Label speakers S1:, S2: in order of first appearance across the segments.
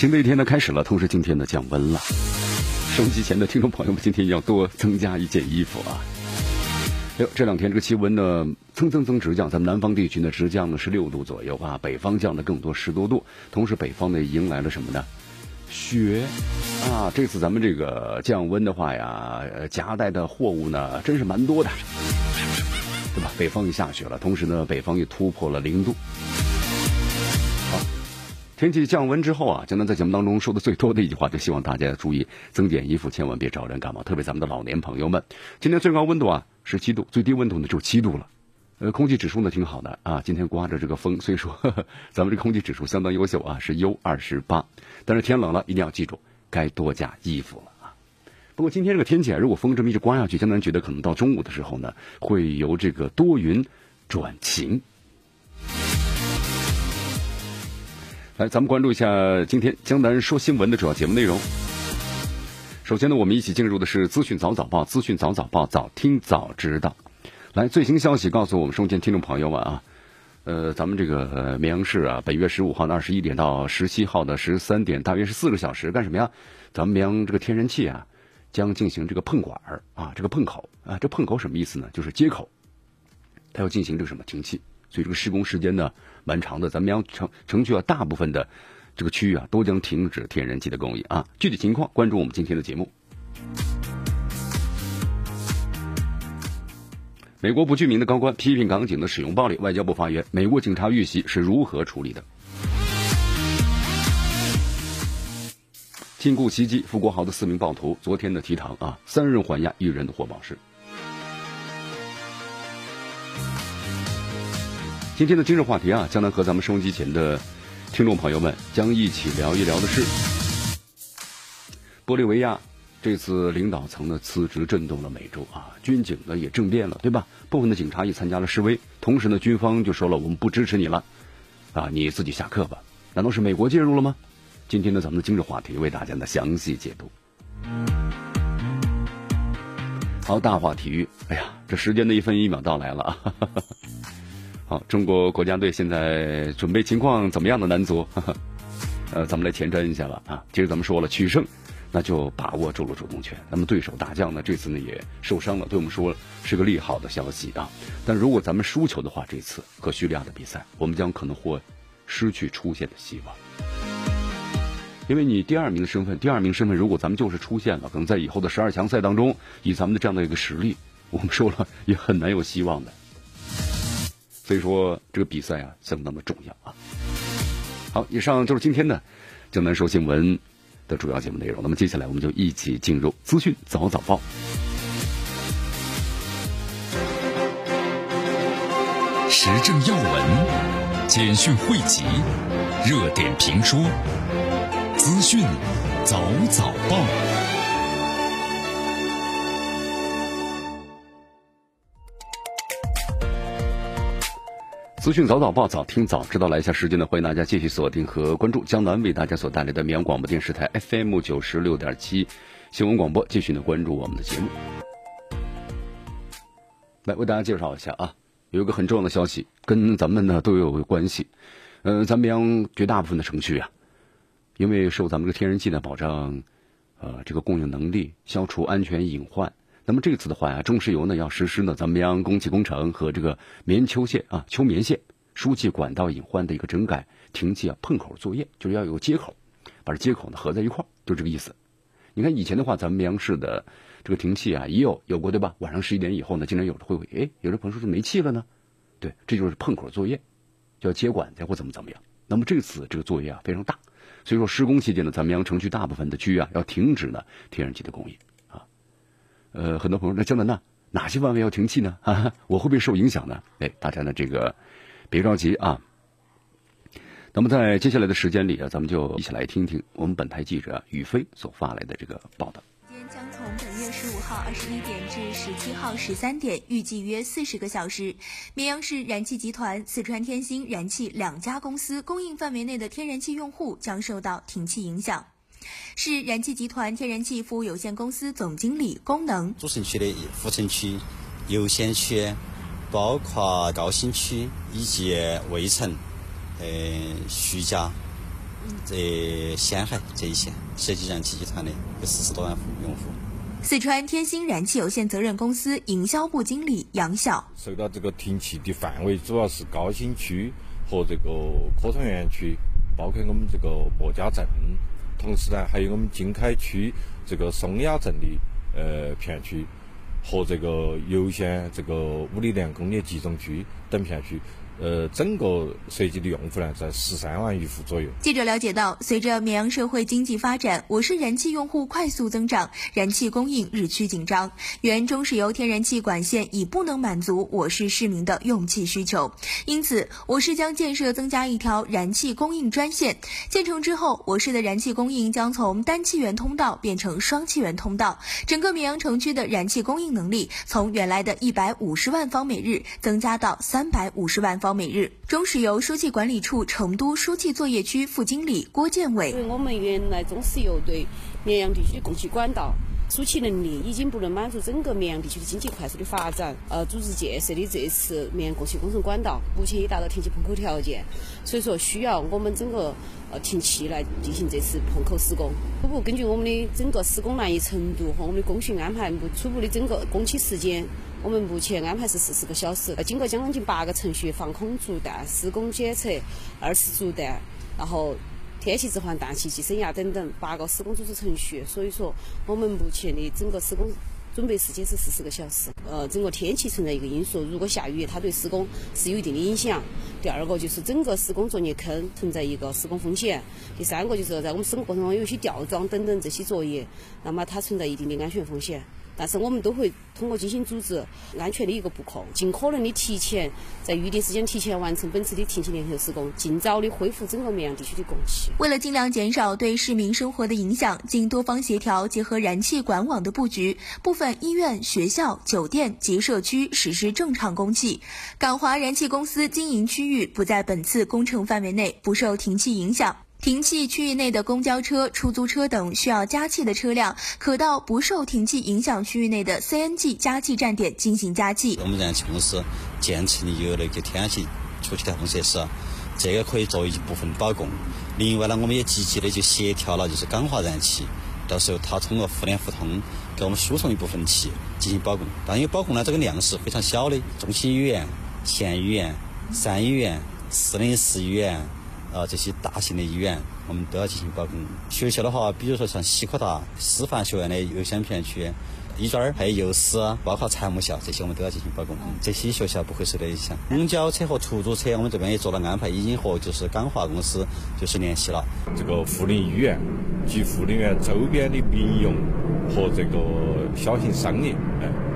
S1: 新的一天呢开始了，同时今天呢降温了。收机前的听众朋友们，今天要多增加一件衣服啊！哎呦，这两天这个气温呢蹭蹭蹭直降，咱们南方地区呢直降呢十六度左右啊，北方降的更多十多度。同时北方呢迎来了什么呢？雪啊！这次咱们这个降温的话呀，夹带的货物呢真是蛮多的，对吧？北方也下雪了，同时呢北方也突破了零度。天气降温之后啊，江南在节目当中说的最多的一句话，就希望大家注意增减衣服，千万别着凉感冒。特别咱们的老年朋友们，今天最高温度啊十七度，最低温度呢就七度了。呃，空气指数呢挺好的啊，今天刮着这个风，所以说呵呵咱们这空气指数相当优秀啊，是 U 二十八。但是天冷了，一定要记住该多加衣服了啊。不过今天这个天气啊，如果风这么一直刮下去，江南觉得可能到中午的时候呢，会由这个多云转晴。来，咱们关注一下今天江南说新闻的主要节目内容。首先呢，我们一起进入的是资讯早早报，资讯早早报，早听早知道。来，最新消息告诉我们收听听众朋友们啊，呃，咱们这个绵阳市啊，本月十五号的二十一点到十七号的十三点，大约是四个小时，干什么呀？咱们绵阳这个天然气啊，将进行这个碰管儿啊，这个碰口啊，这碰口什么意思呢？就是接口，它要进行这个什么停气。所以这个施工时间呢蛮长的，咱们要城城区啊大部分的这个区域啊都将停止天然气的供应啊。具体情况关注我们今天的节目。美国不具名的高官批评港警的使用暴力，外交部发言：美国警察遇袭是如何处理的？禁锢袭击傅国豪的四名暴徒昨天的提堂啊，三人还押，一人的获保释。今天的今日话题啊，将来和咱们收音机前的听众朋友们将一起聊一聊的是，玻利维亚这次领导层的辞职震动了美洲啊，军警呢也政变了，对吧？部分的警察也参加了示威，同时呢，军方就说了我们不支持你了，啊，你自己下课吧。难道是美国介入了吗？今天呢，咱们的今日话题为大家呢详细解读。好，大话体育，哎呀，这时间的一分一秒到来了啊。哈哈哈哈好，中国国家队现在准备情况怎么样的？男足，呃，咱们来前瞻一下吧。啊，其实咱们说了，取胜，那就把握住了主动权。那么对手大将呢，这次呢也受伤了，对我们说是个利好的消息啊。但如果咱们输球的话，这次和叙利亚的比赛，我们将可能会失去出线的希望。因为你第二名的身份，第二名身份，如果咱们就是出现了，可能在以后的十二强赛当中，以咱们的这样的一个实力，我们说了也很难有希望的。所以说，这个比赛啊，相当的重要啊。好，以上就是今天的江南说新闻的主要节目内容。那么接下来，我们就一起进入资讯早早报，
S2: 时政要闻、简讯汇集、热点评说、资讯早早报。
S1: 资讯早早报，早听早知道。来一下时间呢，欢迎大家继续锁定和关注江南为大家所带来的绵阳广播电视台 FM 九十六点七新闻广播，继续呢关注我们的节目。来为大家介绍一下啊，有一个很重要的消息，跟咱们呢都有关系。嗯，咱绵阳绝大部分的城区啊，因为受咱们这个天然气的保障，呃，这个供应能力，消除安全隐患。那么这次的话呀，中石油呢要实施呢咱们绵阳供气工程和这个棉丘线啊丘棉线输气管道隐患的一个整改停气啊碰口作业，就是要有接口，把这接口呢合在一块儿，就这个意思。你看以前的话，咱们绵阳市的这个停气啊也有有过对吧？晚上十一点以后呢，经常有的会会哎，有的朋友说是没气了呢，对，这就是碰口作业，叫接管再或怎么怎么样。那么这次这个作业啊非常大，所以说施工期间呢，咱们绵阳城区大部分的区域啊要停止呢天然气的供应。呃，很多朋友那江南呢，哪些范围要停气呢？啊，我会不会受影响呢？哎，大家呢这个别着急啊，那么在接下来的时间里啊，咱们就一起来听听我们本台记者宇飞所发来的这个报道。
S3: 将从本月十五号二十一点至十七号十三点，预计约四十个小时。绵阳市燃气集团、四川天星燃气两家公司供应范围内的天然气用户将受到停气影响。市燃气集团天然气服务有限公司总经理功能：
S4: 主城区的富城区、游仙区，包括高新区以及渭城、呃徐家、这仙海这一线，涉及燃气集团的有四十多万户用户。
S3: 四川天星燃气有限责任公司营销部经理杨晓：
S5: 受到这个停气的范围主要是高新区和这个科创园区，包括我们这个莫家镇。同时呢，还有我们经开区这个松雅镇的呃片区和这个油县这个五里店工业集中区等片区。呃，整个涉及的用户呢，在十三万余户左右。
S3: 记者了解到，随着绵阳社会经济发展，我市燃气用户快速增长，燃气供应日趋紧张。原中石油天然气管线已不能满足我市市民的用气需求，因此，我市将建设增加一条燃气供应专线。建成之后，我市的燃气供应将从单气源通道变成双气源通道，整个绵阳城区的燃气供应能力从原来的一百五十万方每日增加到三百五十万方。每日，中石油输气管理处成都输气作业区副经理郭建伟：
S6: 我们原来中石油对绵阳地区的供气管道输气能力已经不能满足整个绵阳地区的经济快速的发展。呃，组织建设的这次绵阳供气工程管道，目前已达到停气碰口条件，所以说需要我们整个呃停气来进行这次碰口施工。初步根据我们的整个施工难易程度和我们的工序安排，初步的整个工期时间。我们目前安排是四十个小时，经过将近八个程序，防空阻弹、施工检测、二次阻弹，然后天气置换、氮气计升压等等八个施工组织程序。所以说，我们目前的整个施工准备时间是四十个小时。呃，整个天气存在一个因素，如果下雨，它对施工是有一定的影响。第二个就是整个施工作业坑存在一个施工风险。第三个就是在我们施工过程中有些吊装等等这些作业，那么它存在一定的安全风险。但是我们都会通过精心组织、安全的一个布控，尽可能的提前在预定时间提前完成本次的停气联合施工，尽早的恢复整个绵阳地区的供气。
S3: 为了尽量减少对市民生活的影响，经多方协调，结合燃气管网的布局，部分医院、学校、酒店及社区实施正常供气。港华燃气公司经营区域不在本次工程范围内，不受停气影响。停气区域内的公交车、出租车等需要加气的车辆，可到不受停气影响区域内的 CNG 加气站点进行加气。
S4: 我们燃气公司建成有那个天然气出气调控设施，这个可以作为一部分保供。另外呢，我们也积极的就协调了，就是港华燃气，到时候它通过互联互通，给我们输送一部分气进行保供。但因为保供呢，这个量是非常小的，中心医院、县医院、三医院、四零四医院。呃，这些大型的医院，我们都要进行保供。学校的话，比如说像西科大师范学院的优先片区，医专还有幼师，包括财务校，这些我们都要进行保供。这些学校不会受到影响。公交车和出租车，我们这边也做了安排，已经和就是港华公司就是联系了。
S5: 这个护林医院及护林院周边的民用和这个小型商业，哎。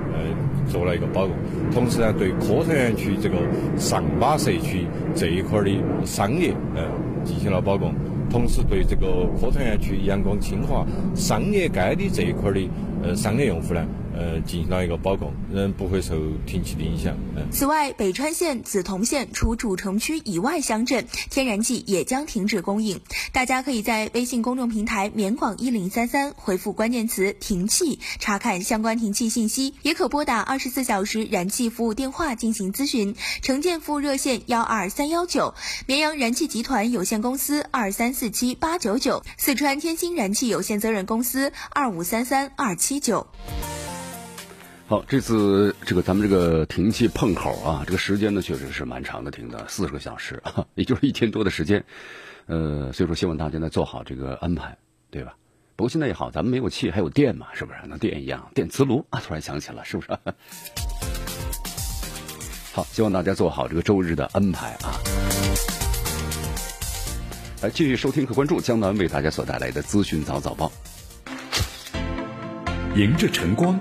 S5: 做了一个保供，同时呢，对科创园区这个上巴社区这一块的商业，呃，进行了保供，同时对这个科创园区阳光清华商业街的这一块的呃商业用户呢。呃，进行了一个保供，仍不会受停气的影响。
S3: 此外，北川县、梓潼县除主城区以外乡镇，天然气也将停止供应。大家可以在微信公众平台“绵广一零三三”回复关键词“停气”，查看相关停气信息。也可拨打二十四小时燃气服务电话进行咨询，城建服务热线幺二三幺九，绵阳燃气集团有限公司二三四七八九九，四川天星燃气有限责任公司二五三三二七九。
S1: 好，这次这个咱们这个停气碰口啊，这个时间呢确实是蛮长的，停的四十个小时，也就是一天多的时间。呃，所以说希望大家呢做好这个安排，对吧？不过现在也好，咱们没有气，还有电嘛，是不是？那电一样，电磁炉啊，突然想起了，是不是？好，希望大家做好这个周日的安排啊。来，继续收听和关注江南为大家所带来的资讯早早报，
S2: 迎着晨光。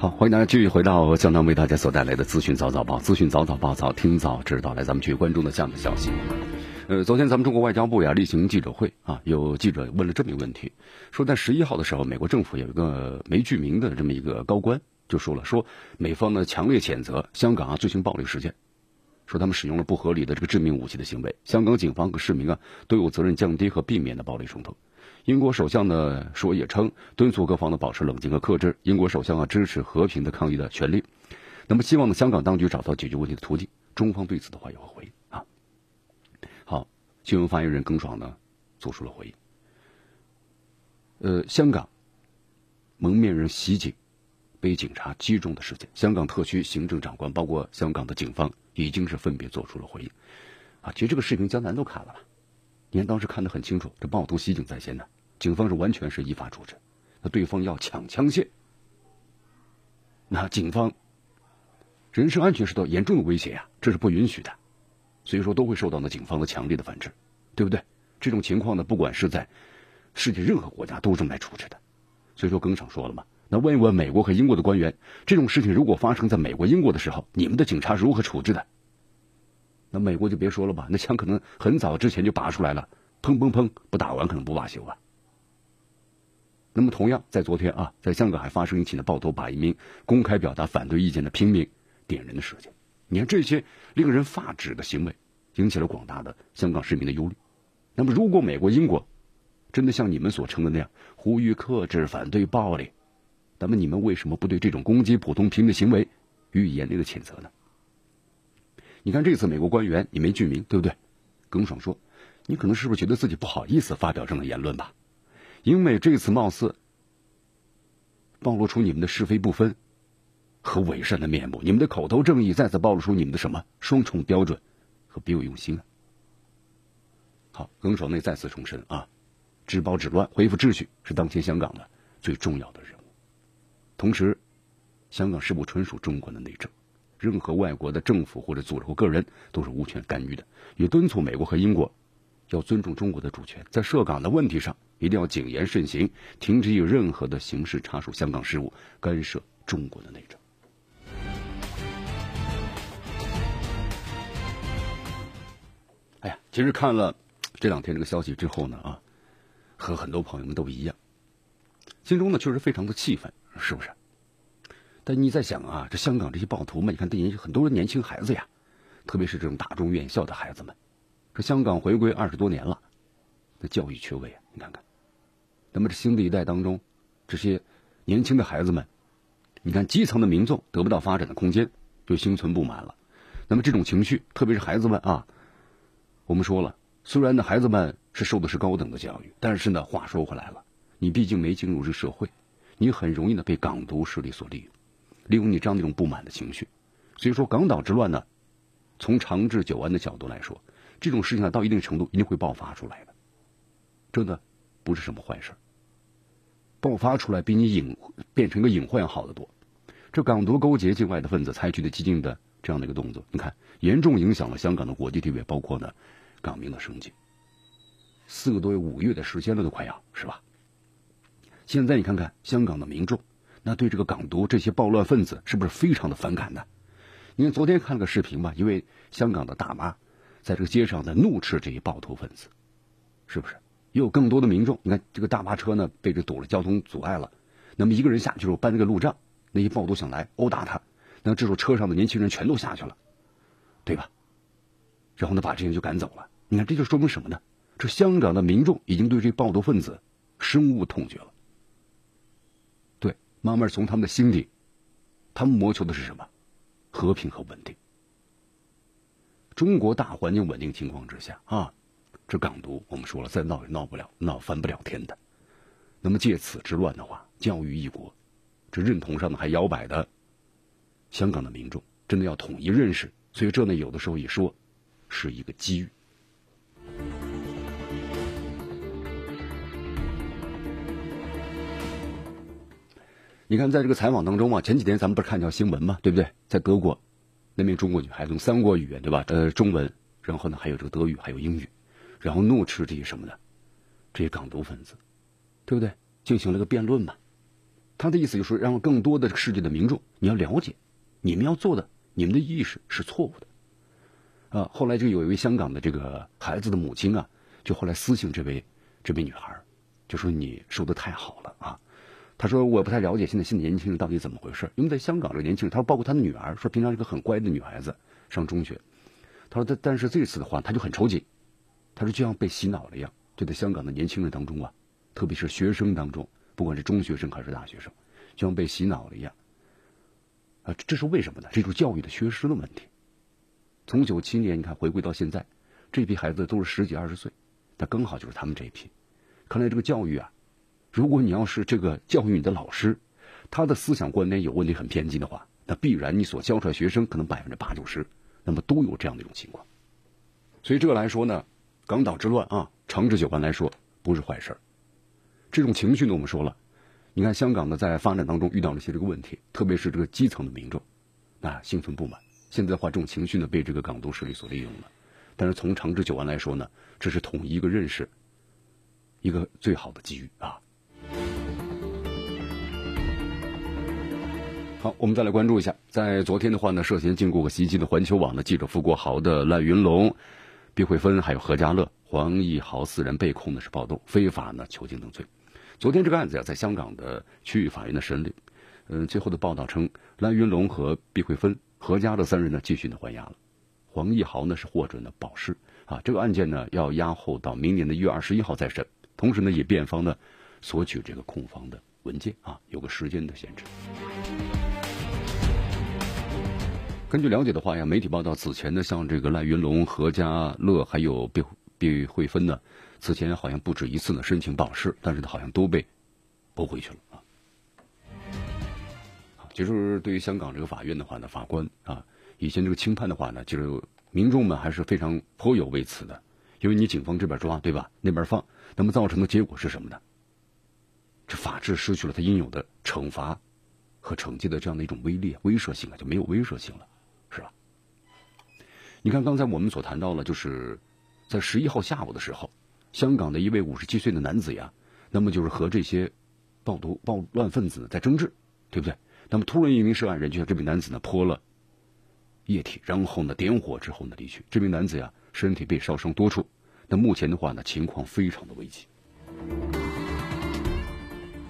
S1: 好，欢迎大家继续回到江南为大家所带来的资讯早早报，资讯早早报早听早知道。来，咱们继续关注的这样的消息。呃，昨天咱们中国外交部呀例行记者会啊，有记者问了这么一个问题，说在十一号的时候，美国政府有一个没具名的这么一个高官就说了，说美方呢强烈谴责香港啊最新暴力事件，说他们使用了不合理的这个致命武器的行为，香港警方和市民啊都有责任降低和避免的暴力冲突。英国首相呢说也称敦促各方呢保持冷静和克制，英国首相啊支持和平的抗议的权利，那么希望呢香港当局找到解决问题的途径。中方对此的话有何回应啊？好？新闻发言人耿爽呢，做出了回应。呃，香港蒙面人袭警被警察击中的事件，香港特区行政长官包括香港的警方已经是分别做出了回应。啊，其实这个视频江南都看了吧？你看当时看得很清楚，这暴徒袭警在先呢，警方是完全是依法处置。那对方要抢枪械，那警方人身安全受到严重的威胁呀，这是不允许的。所以说都会受到呢警方的强烈的反制，对不对？这种情况呢，不管是在世界任何国家都是这么来处置的。所以说，更常说了嘛，那问一问美国和英国的官员，这种事情如果发生在美国、英国的时候，你们的警察如何处置的？那美国就别说了吧，那枪可能很早之前就拔出来了，砰砰砰，不打完可能不罢休啊。那么同样，在昨天啊，在香港还发生一起呢暴徒把一名公开表达反对意见的平民点燃的事件。你看这些令人发指的行为，引起了广大的香港市民的忧虑。那么，如果美国、英国真的像你们所称的那样呼吁克制、反对暴力，那么你们为什么不对这种攻击普通平民的行为予以严厉的谴责呢？你看这次美国官员你没具名，对不对？耿爽说：“你可能是不是觉得自己不好意思发表这样的言论吧？英美这次貌似暴露出你们的是非不分。”和伪善的面目，你们的口头正义再次暴露出你们的什么双重标准和别有用心啊！好，耿爽内再次重申啊，治暴治乱、恢复秩序是当前香港的最重要的任务。同时，香港事务纯属中国的内政，任何外国的政府或者组织或个人都是无权干预的。也敦促美国和英国要尊重中国的主权，在涉港的问题上一定要谨言慎行，停止以任何的形式插手香港事务、干涉中国的内政。哎呀，其实看了这两天这个消息之后呢，啊，和很多朋友们都一样，心中呢确实非常的气愤，是不是？但你在想啊，这香港这些暴徒们，你看，对很多年轻孩子呀，特别是这种大中院校的孩子们，这香港回归二十多年了，那教育缺位啊，你看看。那么这新的一代当中，这些年轻的孩子们，你看基层的民众得不到发展的空间，就心存不满了。那么这种情绪，特别是孩子们啊。我们说了，虽然呢，孩子们是受的是高等的教育，但是呢，话说回来了，你毕竟没进入这社会，你很容易呢被港独势力所利用，利用你这样的一种不满的情绪。所以说，港岛之乱呢，从长治久安的角度来说，这种事情啊，到一定程度一定会爆发出来的，真的不是什么坏事。爆发出来比你隐变成一个隐患要好得多。这港独勾结境外的分子采取的激进的这样的一个动作，你看严重影响了香港的国际地位，包括呢。港民的生计，四个多月、五个月的时间了，都快要是吧？现在你看看香港的民众，那对这个港独这些暴乱分子是不是非常的反感呢？你看昨天看了个视频吧，一位香港的大妈在这个街上在怒斥这些暴徒分子，是不是？也有更多的民众，你看这个大巴车呢被这堵了，交通阻碍了，那么一个人下去之后搬那个路障，那些暴徒想来殴打他，那这时候车上的年轻人全都下去了，对吧？然后呢，把这些人就赶走了。你看，这就说明什么呢？这香港的民众已经对这暴徒分子深恶痛绝了。对，慢慢从他们的心底，他们谋求的是什么？和平和稳定。中国大环境稳定情况之下啊这港独我们说了再闹也闹不了闹翻不了天的。那么借此之乱的话教育一国这认同上的还摇摆的香港的民众真的要统一认识。所以这呢有的时候一说是一个机遇。你看在这个采访当中啊前几天咱们不是看条新闻吗对不对？在德国那名中国女孩用三国语言，对吧？呃，中文，然后呢，还有这个德语，还有英语，然后怒斥这些什么呢？这些港独分子，对不对？进行了个辩论嘛。他的意思就是让更多的世界的民众，你要了解，你们要做的，你们的意识是错误的。啊，后来就有一位香港的这个孩子的母亲啊，就后来私信这位这位女孩，就说你说的太好了啊。他说：“我不太了解现在新的年轻人到底怎么回事，因为在香港这个年轻人，他说包括他的女儿，说平常是个很乖的女孩子，上中学。他说但但是这次的话，他就很抽筋，他说就像被洗脑了一样，就在香港的年轻人当中啊，特别是学生当中，不管是中学生还是大学生，就像被洗脑了一样。啊，这是为什么呢？这就是教育的缺失的问题。从九七年你看回归到现在，这批孩子都是十几二十岁，那刚好就是他们这一批。看来这个教育啊。”如果你要是这个教育你的老师，他的思想观念有问题、很偏激的话，那必然你所教出来学生可能百分之八九十，那么都有这样的一种情况。所以这个来说呢，港岛之乱啊，长治久安来说不是坏事儿这种情绪呢，我们说了，你看香港呢在发展当中遇到了一些这个问题，特别是这个基层的民众啊心存不满。现在的话，这种情绪呢被这个港独势力所利用了。但是从长治久安来说呢，这是统一一个认识，一个最好的机遇啊。好，我们再来关注一下，在昨天的话呢，涉嫌禁锢和袭击的环球网的记者付国豪的赖云龙、毕慧芬还有何家乐、黄义豪四人被控的是暴动、非法呢囚禁等罪。昨天这个案子呀，在香港的区域法院的审理，嗯，最后的报道称，赖云龙和毕慧芬、何家乐三人呢继续的还押了，黄义豪呢是获准的保释啊。这个案件呢要押后到明年的一月二十一号再审，同时呢以辩方呢索取这个控方的文件啊，有个时间的限制。根据了解的话呀，媒体报道此前呢，像这个赖云龙、何家乐还有毕毕慧芬呢，此前好像不止一次呢申请保释，但是呢好像都被驳回去了啊。其实对于香港这个法院的话呢，法官啊，以前这个轻判的话呢，就是民众们还是非常颇有微词的，因为你警方这边抓对吧，那边放，那么造成的结果是什么呢？这法治失去了它应有的惩罚和惩戒的这样的一种威力、威慑性啊，就没有威慑性了。是吧你看，刚才我们所谈到了，就是在十一号下午的时候，香港的一位五十七岁的男子呀，那么就是和这些暴徒、暴乱分子在争执，对不对？那么突然一名涉案人就向这名男子呢泼了液体，然后呢点火之后呢离去。这名男子呀身体被烧伤多处，那目前的话呢情况非常的危急。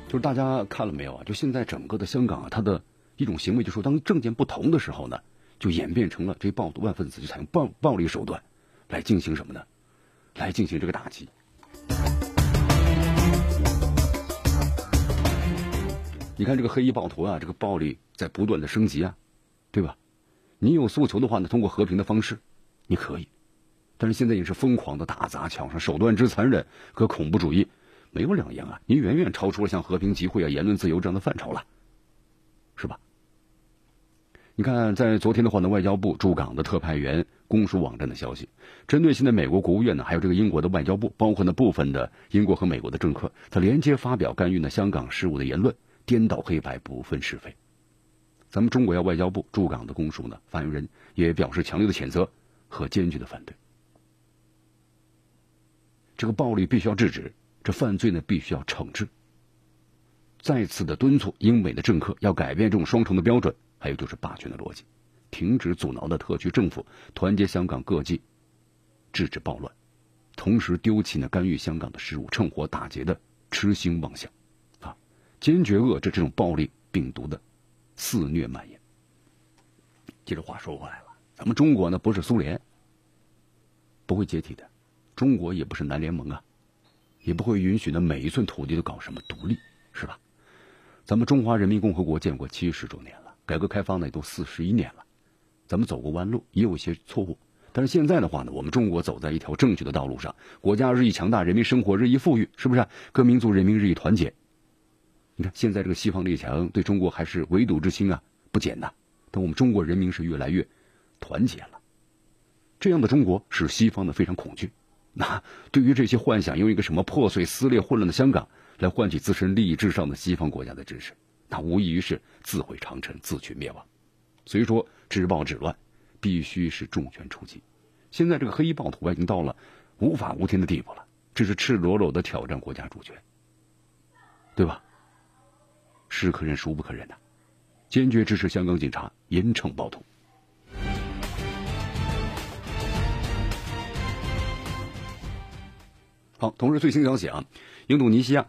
S1: 就是大家看了没有啊？就现在整个的香港啊，他的一种行为，就是说当证件不同的时候呢。就演变成了这暴徒、万分子就采用暴暴力手段来进行什么呢？来进行这个打击。你看这个黑衣暴徒啊，这个暴力在不断的升级啊，对吧？你有诉求的话呢，通过和平的方式，你可以；但是现在也是疯狂的打砸抢杀，手段之残忍和恐怖主义没有两样啊！你远远超出了像和平集会啊、言论自由这样的范畴了，是吧？你看，在昨天的话呢，外交部驻港的特派员公署网站的消息，针对现在美国国务院呢，还有这个英国的外交部，包括呢部分的英国和美国的政客，他连接发表干预呢香港事务的言论，颠倒黑白，不分是非。咱们中国要外交部驻港的公署呢，发言人也表示强烈的谴责和坚决的反对。这个暴力必须要制止，这犯罪呢必须要惩治。再次的敦促英美的政客要改变这种双重的标准。还有就是霸权的逻辑，停止阻挠的特区政府，团结香港各界，制止暴乱，同时丢弃呢干预香港的事务、趁火打劫的痴心妄想，啊，坚决遏制这种暴力病毒的肆虐蔓延。接着话说回来了，咱们中国呢不是苏联，不会解体的，中国也不是南联盟啊，也不会允许呢每一寸土地都搞什么独立，是吧？咱们中华人民共和国建国七十周年了。改革开放呢也都四十一年了，咱们走过弯路，也有一些错误，但是现在的话呢，我们中国走在一条正确的道路上，国家日益强大，人民生活日益富裕，是不是？各民族人民日益团结。你看现在这个西方列强对中国还是围堵之心啊不减呐，但我们中国人民是越来越团结了。这样的中国使西方呢非常恐惧。那对于这些幻想用一个什么破碎、撕裂、混乱的香港来换取自身利益至上的西方国家的支持。那无异于是自毁长城、自取灭亡。所以说，止暴止乱必须是重拳出击。现在这个黑衣暴徒啊，已经到了无法无天的地步了，这是赤裸裸的挑战国家主权，对吧？是可忍，孰不可忍呐！坚决支持香港警察严惩暴徒。好，同时最新消息啊，印度尼西亚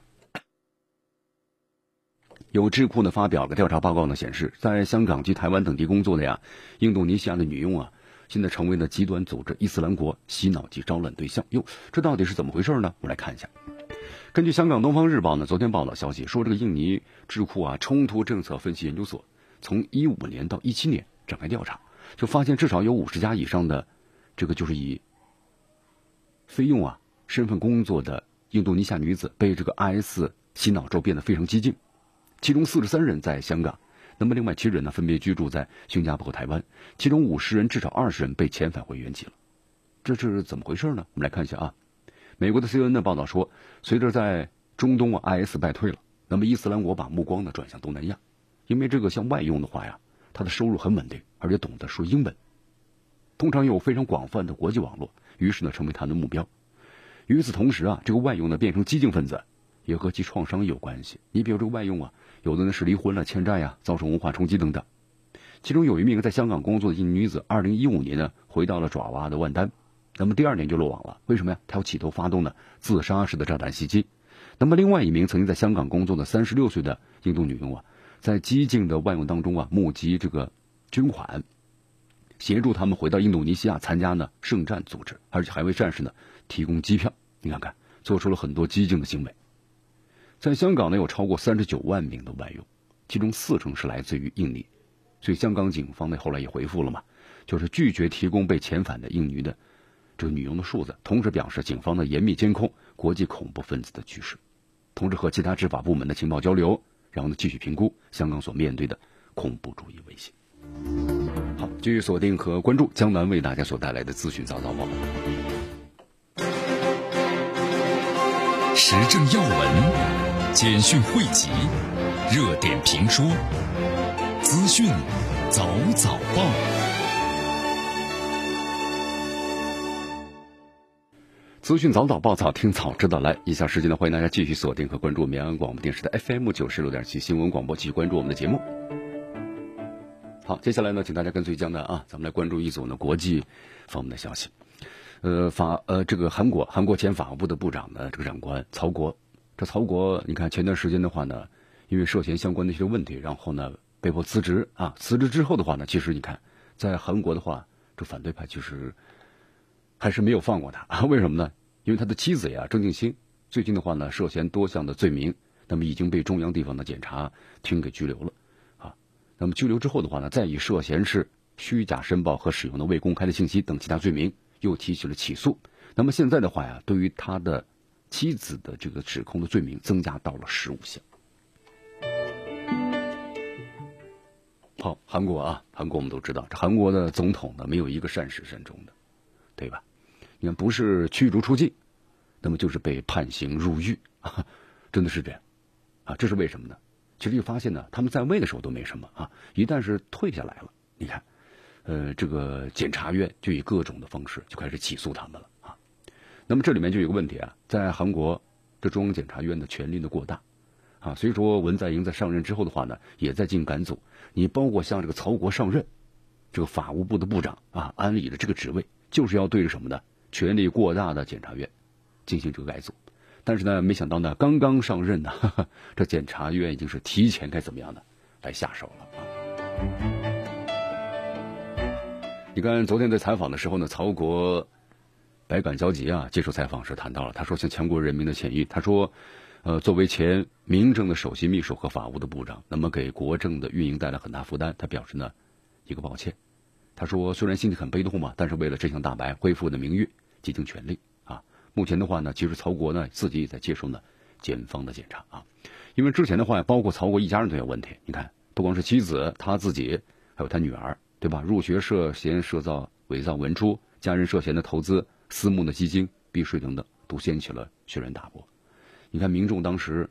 S1: 有智库呢发表个调查报告呢，显示在香港及台湾等地工作的呀，印度尼西亚的女佣啊，现在成为了极端组织伊斯兰国洗脑及招揽对象。哟，这到底是怎么回事呢？我们来看一下。根据香港《东方日报》呢昨天报道消息说，这个印尼智库啊冲突政策分析研究所从一五年到一七年展开调查，就发现至少有五十家以上的这个就是以非用啊。身份工作的印度尼西亚女子被这个 IS 洗脑之后变得非常激进，其中四十三人在香港，那么另外七人呢分别居住在新加坡和台湾，其中五十人至少二十人被遣返回原籍了，这是怎么回事呢？我们来看一下啊，美国的 CNN 的报道说，随着在中东啊 IS 败退了，那么伊斯兰国把目光呢转向东南亚，因为这个像外佣的话呀，他的收入很稳定，而且懂得说英文，通常有非常广泛的国际网络，于是呢成为他的目标。与此同时啊，这个外佣呢变成激进分子，也和其创伤有关系。你比如这个外佣啊，有的呢是离婚了、欠债呀，遭受文化冲击等等。其中有一名在香港工作的印尼女子，二零一五年呢回到了爪哇的万丹，那么第二年就落网了。为什么呀？她要企图发动呢自杀式的炸弹袭击。那么另外一名曾经在香港工作的三十六岁的印度女佣啊，在激进的外佣当中啊募集这个捐款，协助他们回到印度尼西亚参加呢圣战组织，而且还为战士呢提供机票。你看看，做出了很多激进的行为。在香港呢，有超过三十九万名的外佣，其中四成是来自于印尼。所以香港警方呢，后来也回复了嘛，就是拒绝提供被遣返的印尼的这个女佣的数字，同时表示警方呢严密监控国际恐怖分子的趋势，同时和其他执法部门的情报交流，然后呢继续评估香港所面对的恐怖主义威胁。好，继续锁定和关注江南为大家所带来的资讯早早报。
S2: 时政要闻、简讯汇集、热点评说、资讯早早报。
S1: 资讯早早报，早听早知道。来，以下时间呢，欢迎大家继续锁定和关注绵阳广播电视的 FM 九十六点七新闻广播，继续关注我们的节目。好，接下来呢，请大家跟随江南啊，咱们来关注一组呢国际方面的消息。呃，法呃，这个韩国韩国前法务部的部长呢，这个长官曹国，这曹国，你看前段时间的话呢，因为涉嫌相关的一些问题，然后呢被迫辞职啊。辞职之后的话呢，其实你看，在韩国的话，这反对派其实还是没有放过他。为什么呢？因为他的妻子呀，郑敬兴，最近的话呢，涉嫌多项的罪名，那么已经被中央地方的检察厅给拘留了啊。那么拘留之后的话呢，再以涉嫌是虚假申报和使用的未公开的信息等其他罪名。又提起了起诉，那么现在的话呀，对于他的妻子的这个指控的罪名增加到了十五项。好，韩国啊，韩国我们都知道，这韩国的总统呢，没有一个善始善终的，对吧？你看，不是驱逐出境，那么就是被判刑入狱，真的是这样啊？这是为什么呢？其实就发现呢，他们在位的时候都没什么啊，一旦是退下来了，你看。呃，这个检察院就以各种的方式就开始起诉他们了。那么这里面就有个问题啊，在韩国这中央检察院的权力的过大啊，所以说文在寅在上任之后的话呢，也在进赶组。你包括像这个曹国上任，这个法务部的部长啊，安理的这个职位，就是要对着什么呢？权力过大的检察院进行这个改组。但是呢，没想到呢，刚刚上任呢，这检察院已经是提前该怎么样呢，来下手了啊。你看，昨天在采访的时候呢，曹国百感交集啊。接受采访时谈到了，他说向全国人民的歉意。他说，呃，作为前民政的首席秘书和法务的部长，那么给国政的运营带来很大负担。他表示呢，一个抱歉。他说，虽然心里很悲痛嘛，但是为了真相大白，恢复的名誉，竭尽全力啊。目前的话呢，其实曹国呢自己也在接受呢检方的检查啊。因为之前的话，包括曹国一家人都有问题。你看，不光是妻子，他自己还有他女儿。对吧？入学涉嫌涉造伪造文书，家人涉嫌的投资私募的基金避税等等，都掀起了轩然大波。你看民众当时，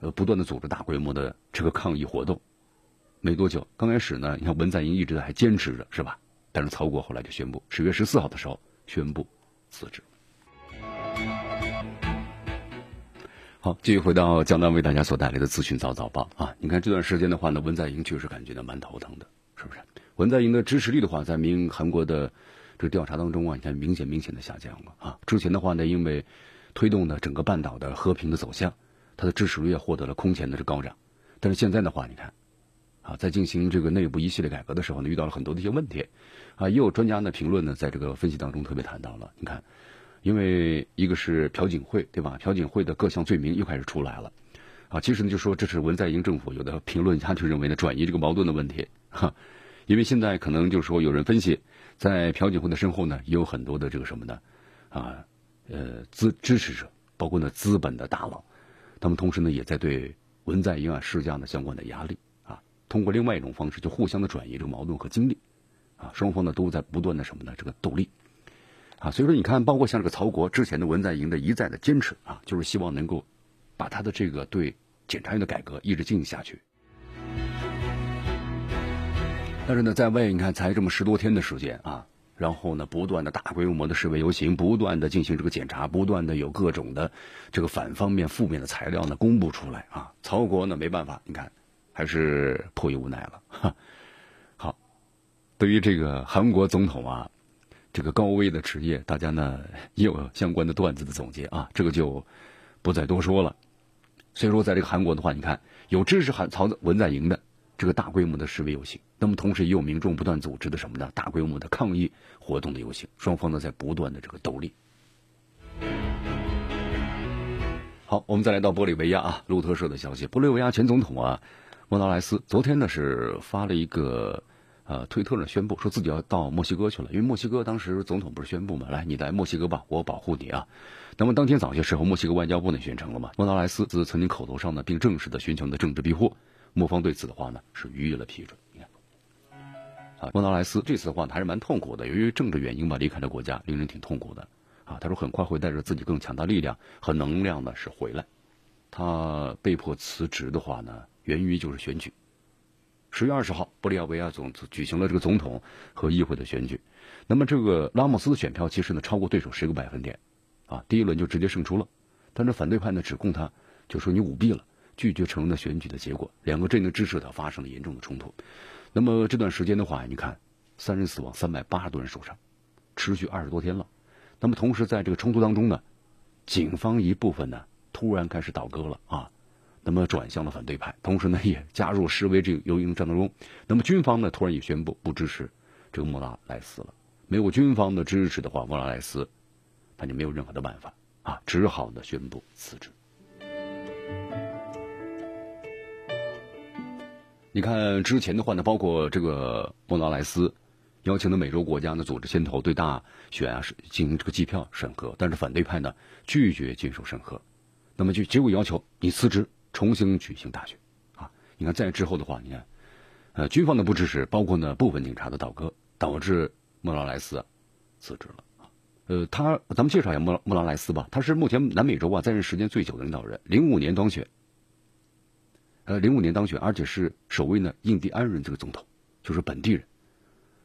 S1: 呃不断的组织大规模的这个抗议活动。没多久，刚开始呢，你看文在寅一直还坚持着，是吧？但是曹国后来就宣布，十月十四号的时候宣布辞职。好，继续回到江南为大家所带来的资讯早早报啊！你看这段时间的话呢，文在寅确实感觉到蛮头疼的，是不是？文在寅的支持率的话，在民韩国的这个调查当中啊，你看明显明显的下降了啊！之前的话呢，因为推动的整个半岛的和平的走向，他的支持率也获得了空前的这高涨。但是现在的话，你看啊，在进行这个内部一系列改革的时候呢，遇到了很多的一些问题啊！也有专家呢评论呢，在这个分析当中特别谈到了，你看。因为一个是朴槿惠，对吧？朴槿惠的各项罪名又开始出来了，啊，其实呢就说这是文在寅政府有的评论家就认为呢转移这个矛盾的问题，哈，因为现在可能就是说有人分析，在朴槿惠的身后呢也有很多的这个什么呢，啊，呃资支持者，包括呢资本的大佬，他们同时呢也在对文在寅啊施加呢相关的压力，啊，通过另外一种方式就互相的转移这个矛盾和精力，啊，双方呢都在不断的什么呢？这个斗力。啊，所以说你看，包括像这个曹国之前的文在寅的一再的坚持啊，就是希望能够把他的这个对检察院的改革一直进行下去。但是呢，在外你看才这么十多天的时间啊，然后呢，不断的大规模的示威游行，不断的进行这个检查，不断的有各种的这个反方面负面的材料呢公布出来啊，曹国呢没办法，你看还是迫于无奈了。哈。好，对于这个韩国总统啊。这个高危的职业，大家呢也有相关的段子的总结啊，这个就不再多说了。所以说，在这个韩国的话，你看有支持韩曹文在寅的这个大规模的示威游行，那么同时也有民众不断组织的什么呢？大规模的抗议活动的游行，双方呢在不断的这个斗力。好，我们再来到玻利维亚啊，路透社的消息，玻利维亚前总统啊莫纳莱斯昨天呢是发了一个。呃，推特呢宣布说自己要到墨西哥去了，因为墨西哥当时总统不是宣布嘛，来你来墨西哥吧，我保护你啊。那么当天早些时候，墨西哥外交部呢宣称了嘛，莫纳莱斯自曾经口头上呢，并正式的寻求的政治庇护，莫方对此的话呢是予以了批准。你看，啊，莫纳莱斯这次的话还是蛮痛苦的，由于政治原因吧，离开了国家，令人挺痛苦的。啊，他说很快会带着自己更强大力量和能量呢是回来。他被迫辞职的话呢，源于就是选举。十月二十号，玻利维亚总举行了这个总统和议会的选举。那么，这个拉莫斯的选票其实呢超过对手十个百分点，啊，第一轮就直接胜出了。但是反对派呢指控他，就说你舞弊了，拒绝承认的选举的结果。两个阵营支持他发生了严重的冲突。那么这段时间的话，你看，三人死亡，三百八十多人受伤，持续二十多天了。那么同时在这个冲突当中呢，警方一部分呢突然开始倒戈了啊。那么转向了反对派，同时呢也加入示威这个游行战当中。那么军方呢突然也宣布不支持这个莫拉莱斯了。没有军方的支持的话，莫拉莱斯他就没有任何的办法啊，只好呢宣布辞职。你看之前的话呢，包括这个莫拉莱斯邀请的美洲国家呢组织牵头对大选啊是进行这个计票审核，但是反对派呢拒绝接受审核，那么就结果要求你辞职。重新举行大选，啊，你看在之后的话，你看，呃，军方的不支持，包括呢部分警察的倒戈，导致莫拉莱斯辞职了。呃，他咱们介绍一下莫莫拉莱斯吧，他是目前南美洲啊在任时间最久的领导人，零五年当选，呃，零五年当选，而且是首位呢印第安人这个总统，就是本地人。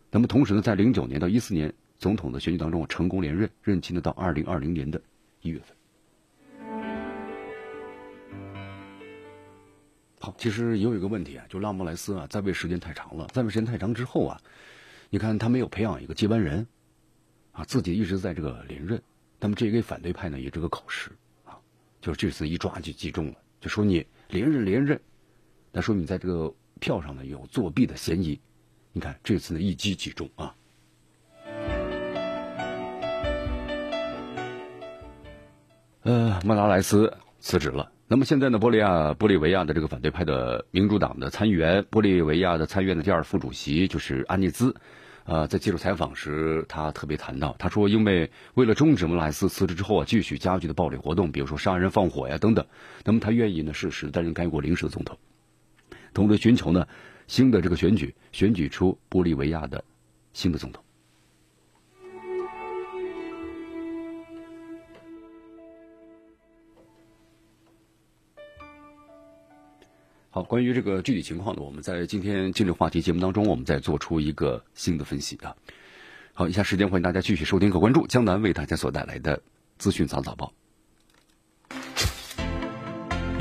S1: 那么同时呢，在零九年到一四年总统的选举当中成功连任，任期呢到二零二零年的一月份。好，其实也有一个问题啊，就拉莫莱斯啊，在位时间太长了，在位时间太长之后啊，你看他没有培养一个接班人，啊，自己一直在这个连任，那么这给反对派呢也这个口实啊，就是这次一抓就击中了，就说你连任连任，那说明在这个票上呢有作弊的嫌疑，你看这次呢一击即中啊，呃，莫拉莱斯辞职了。那么现在呢，玻利亚玻利维亚的这个反对派的民主党的参议员，玻利维亚的参议院的第二副主席就是安尼兹，呃，在接受采访时，他特别谈到，他说，因为为了终止莫莱斯辞职之后啊继续加剧的暴力活动，比如说杀人放火呀等等，那么他愿意呢适时担任该国临时的总统，同时寻求呢新的这个选举，选举出玻利维亚的新的总统。好，关于这个具体情况呢，我们在今天今日话题节目当中，我们再做出一个新的分析啊。好，以下时间欢迎大家继续收听和关注江南为大家所带来的资讯早早报。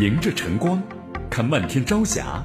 S2: 迎着晨光，看漫天朝霞，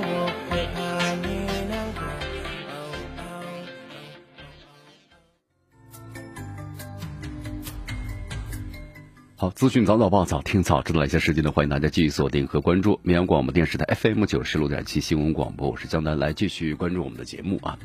S1: 资讯早早报，早听早知道。一些时间呢，欢迎大家继续锁定和关注绵阳广播电视台 FM 九十六点七新闻广播，我是江南，来继续关注我们的节目啊。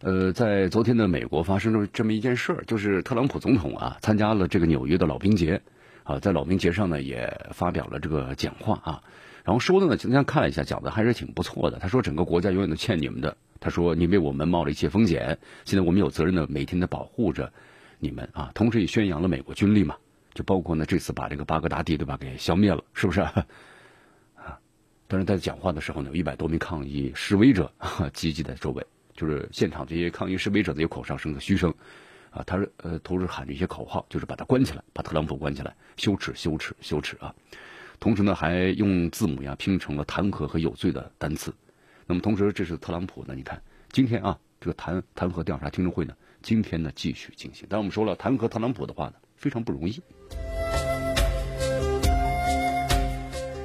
S1: 呃，在昨天的美国发生了这么一件事儿，就是特朗普总统啊参加了这个纽约的老兵节啊，在老兵节上呢也发表了这个讲话啊，然后说的呢，今天看了一下，讲的还是挺不错的。他说整个国家永远都欠你们的，他说你为我们冒了一些风险，现在我们有责任的每天的保护着你们啊，同时也宣扬了美国军力嘛。就包括呢，这次把这个巴格达地对吧给消灭了，是不是？啊，但是在讲话的时候呢，有一百多名抗议示威者聚集在周围，就是现场这些抗议示威者的有口哨声和嘘声，啊，他是呃同时喊着一些口号，就是把他关起来，把特朗普关起来，羞耻，羞耻，羞耻啊！同时呢，还用字母呀拼成了弹劾和有罪的单词。那么同时，这是特朗普呢，你看今天啊，这个弹弹劾调查听证会呢，今天呢继续进行。但我们说了，弹劾特朗普的话呢，非常不容易。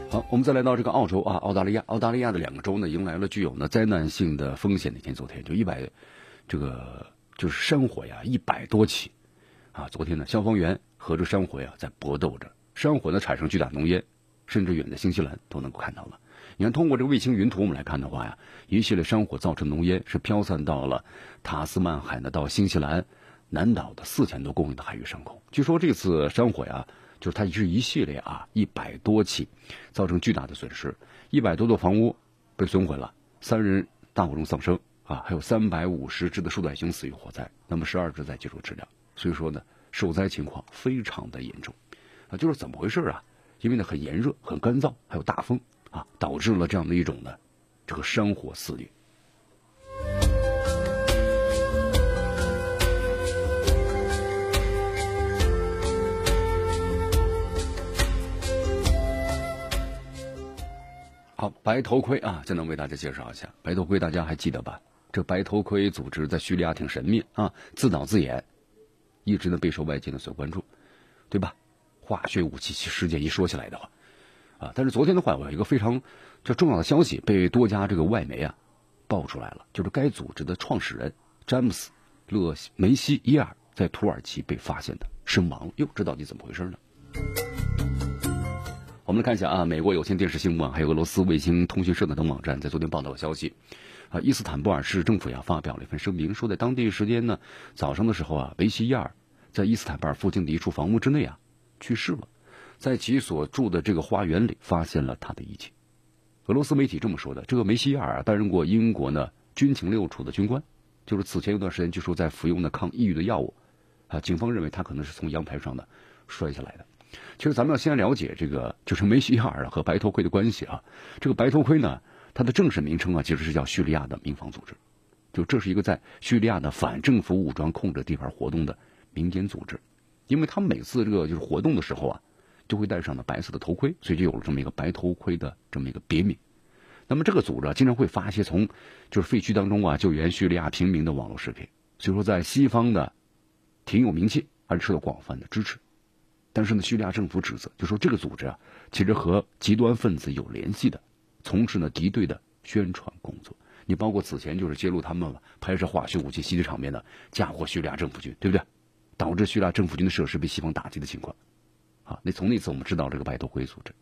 S1: 好，我们再来到这个澳洲啊，澳大利亚，澳大利亚的两个州呢，迎来了具有呢灾难性的风险。那天，昨天就一百，这个就是山火呀，一百多起啊。昨天呢，消防员和这山火呀在搏斗着，山火呢产生巨大浓烟，甚至远在新西兰都能够看到了。你看，通过这个卫星云图我们来看的话呀，一系列山火造成浓烟是飘散到了塔斯曼海呢，到新西兰南岛的四千多公里的海域上空。据说这次山火呀。就是它是一系列啊，一百多起，造成巨大的损失，一百多座房屋被损毁了，三人大火中丧生啊，还有三百五十只的树袋熊死于火灾，那么十二只在接受治疗，所以说呢，受灾情况非常的严重啊，就是怎么回事啊？因为呢很炎热、很干燥，还有大风啊，导致了这样的一种呢这个山火肆虐。好，白头盔啊，就能为大家介绍一下。白头盔大家还记得吧？这白头盔组织在叙利亚挺神秘啊，自导自演，一直呢备受外界的所关注，对吧？化学武器事件一说起来的话，啊，但是昨天的话，我有一个非常这重要的消息被多家这个外媒啊爆出来了，就是该组织的创始人詹姆斯·勒梅西耶尔在土耳其被发现的身亡。哟，这到底怎么回事呢？我们来看一下啊，美国有线电视新闻网还有俄罗斯卫星通讯社等网站在昨天报道的消息，啊，伊斯坦布尔市政府呀发表了一份声明，说在当地时间呢早上的时候啊，维西亚尔在伊斯坦布尔附近的一处房屋之内啊去世了，在其所住的这个花园里发现了他的遗体。俄罗斯媒体这么说的，这个梅西亚尔啊担任过英国呢军情六处的军官，就是此前有段时间据说在服用的抗抑郁的药物，啊，警方认为他可能是从阳台上的摔下来的。其实咱们要先了解这个，就是梅西亚尔和白头盔的关系啊。这个白头盔呢，它的正式名称啊，其实是叫叙利亚的民防组织，就这是一个在叙利亚的反政府武装控制地盘活动的民间组织。因为他们每次这个就是活动的时候啊，就会戴上了白色的头盔，所以就有了这么一个白头盔的这么一个别名。那么这个组织啊经常会发一些从就是废墟当中啊救援叙利亚平民的网络视频，所以说在西方的挺有名气，而且受到广泛的支持。但是呢，叙利亚政府指责，就说这个组织啊，其实和极端分子有联系的，从事呢敌对的宣传工作。你包括此前就是揭露他们拍摄化学武器袭击场面的，嫁祸叙利亚政府军，对不对？导致叙利亚政府军的设施被西方打击的情况。啊，那从那次我们知道这个白头盔组织。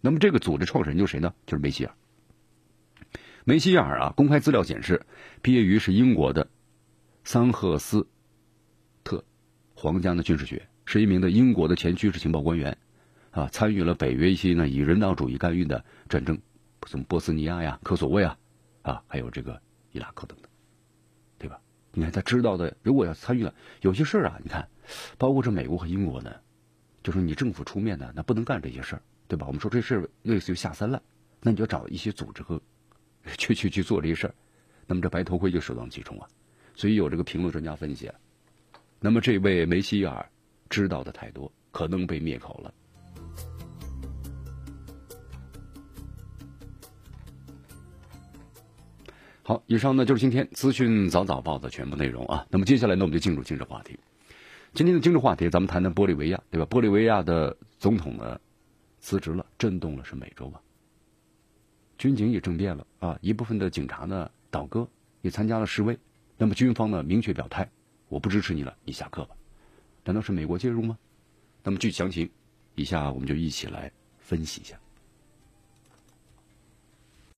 S1: 那么这个组织创始人就是谁呢？就是梅西尔。梅西尔啊，公开资料显示，毕业于是英国的桑赫斯特皇家的军事学院。是一名的英国的前军事情报官员，啊，参与了北约一些呢以人道主义干预的战争，什么波斯尼亚呀、科索沃啊，啊，还有这个伊拉克等等，对吧？你看他知道的，如果要参与了有些事儿啊，你看，包括这美国和英国呢，就是你政府出面呢，那不能干这些事儿，对吧？我们说这事类似于下三滥，那你就找一些组织和 去去去做这些事儿，那么这白头盔就首当其冲啊。所以有这个评论专家分析，那么这位梅西尔知道的太多，可能被灭口了。好，以上呢就是今天资讯早早报的全部内容啊。那么接下来呢，我们就进入今日话题。今天的今日话题，咱们谈谈玻利维亚，对吧？玻利维亚的总统呢辞职了，震动了是美洲啊。军警也政变了啊，一部分的警察呢倒戈，也参加了示威。那么军方呢明确表态，我不支持你了，你下课吧。难道是美国介入吗？那么具体详情，以下我们就一起来分析一下。